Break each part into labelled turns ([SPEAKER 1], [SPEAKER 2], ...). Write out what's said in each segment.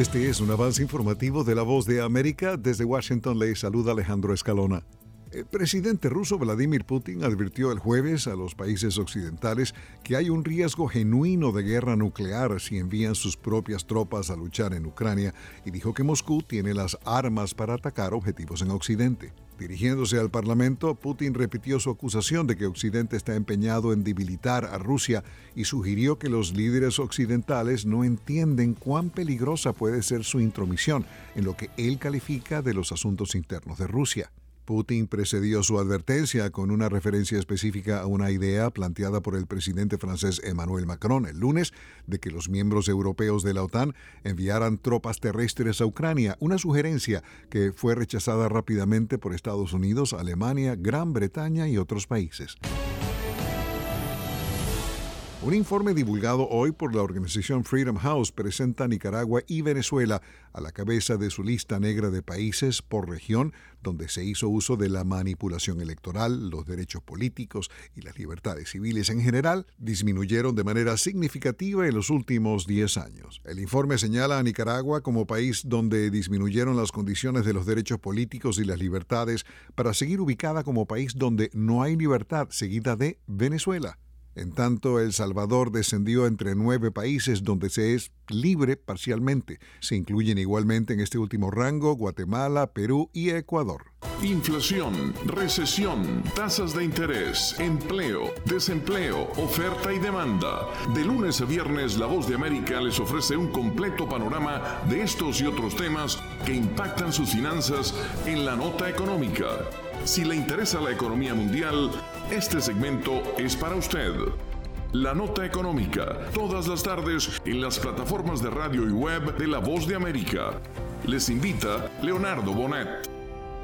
[SPEAKER 1] Este es un avance informativo de La Voz de América. Desde Washington le saluda Alejandro Escalona. El presidente ruso Vladimir Putin advirtió el jueves a los países occidentales que hay un riesgo genuino de guerra nuclear si envían sus propias tropas a luchar en Ucrania y dijo que Moscú tiene las armas para atacar objetivos en Occidente. Dirigiéndose al Parlamento, Putin repitió su acusación de que Occidente está empeñado en debilitar a Rusia y sugirió que los líderes occidentales no entienden cuán peligrosa puede ser su intromisión en lo que él califica de los asuntos internos de Rusia. Putin precedió su advertencia con una referencia específica a una idea planteada por el presidente francés Emmanuel Macron el lunes de que los miembros europeos de la OTAN enviaran tropas terrestres a Ucrania, una sugerencia que fue rechazada rápidamente por Estados Unidos, Alemania, Gran Bretaña y otros países. Un informe divulgado hoy por la organización Freedom House presenta a Nicaragua y Venezuela a la cabeza de su lista negra de países por región donde se hizo uso de la manipulación electoral, los derechos políticos y las libertades civiles en general disminuyeron de manera significativa en los últimos 10 años. El informe señala a Nicaragua como país donde disminuyeron las condiciones de los derechos políticos y las libertades para seguir ubicada como país donde no hay libertad, seguida de Venezuela. En tanto, El Salvador descendió entre nueve países donde se es libre parcialmente. Se incluyen igualmente en este último rango Guatemala, Perú y Ecuador.
[SPEAKER 2] Inflación, recesión, tasas de interés, empleo, desempleo, oferta y demanda. De lunes a viernes, La Voz de América les ofrece un completo panorama de estos y otros temas que impactan sus finanzas en la nota económica. Si le interesa la economía mundial, este segmento es para usted. La nota económica, todas las tardes en las plataformas de radio y web de La Voz de América. Les invita Leonardo Bonet.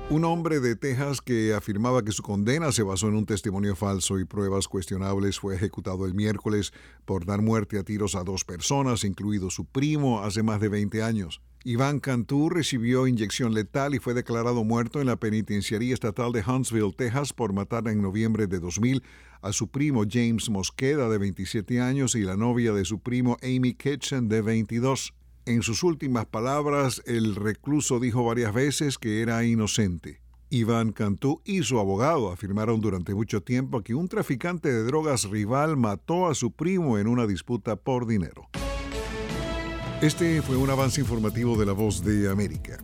[SPEAKER 1] Un hombre de Texas que afirmaba que su condena se basó en un testimonio falso y pruebas cuestionables fue ejecutado el miércoles por dar muerte a tiros a dos personas, incluido su primo, hace más de 20 años. Iván Cantú recibió inyección letal y fue declarado muerto en la penitenciaría estatal de Huntsville, Texas, por matar en noviembre de 2000 a su primo James Mosqueda, de 27 años, y la novia de su primo Amy Kitchen, de 22. En sus últimas palabras, el recluso dijo varias veces que era inocente. Iván Cantú y su abogado afirmaron durante mucho tiempo que un traficante de drogas rival mató a su primo en una disputa por dinero. Este fue un avance informativo de la voz de América.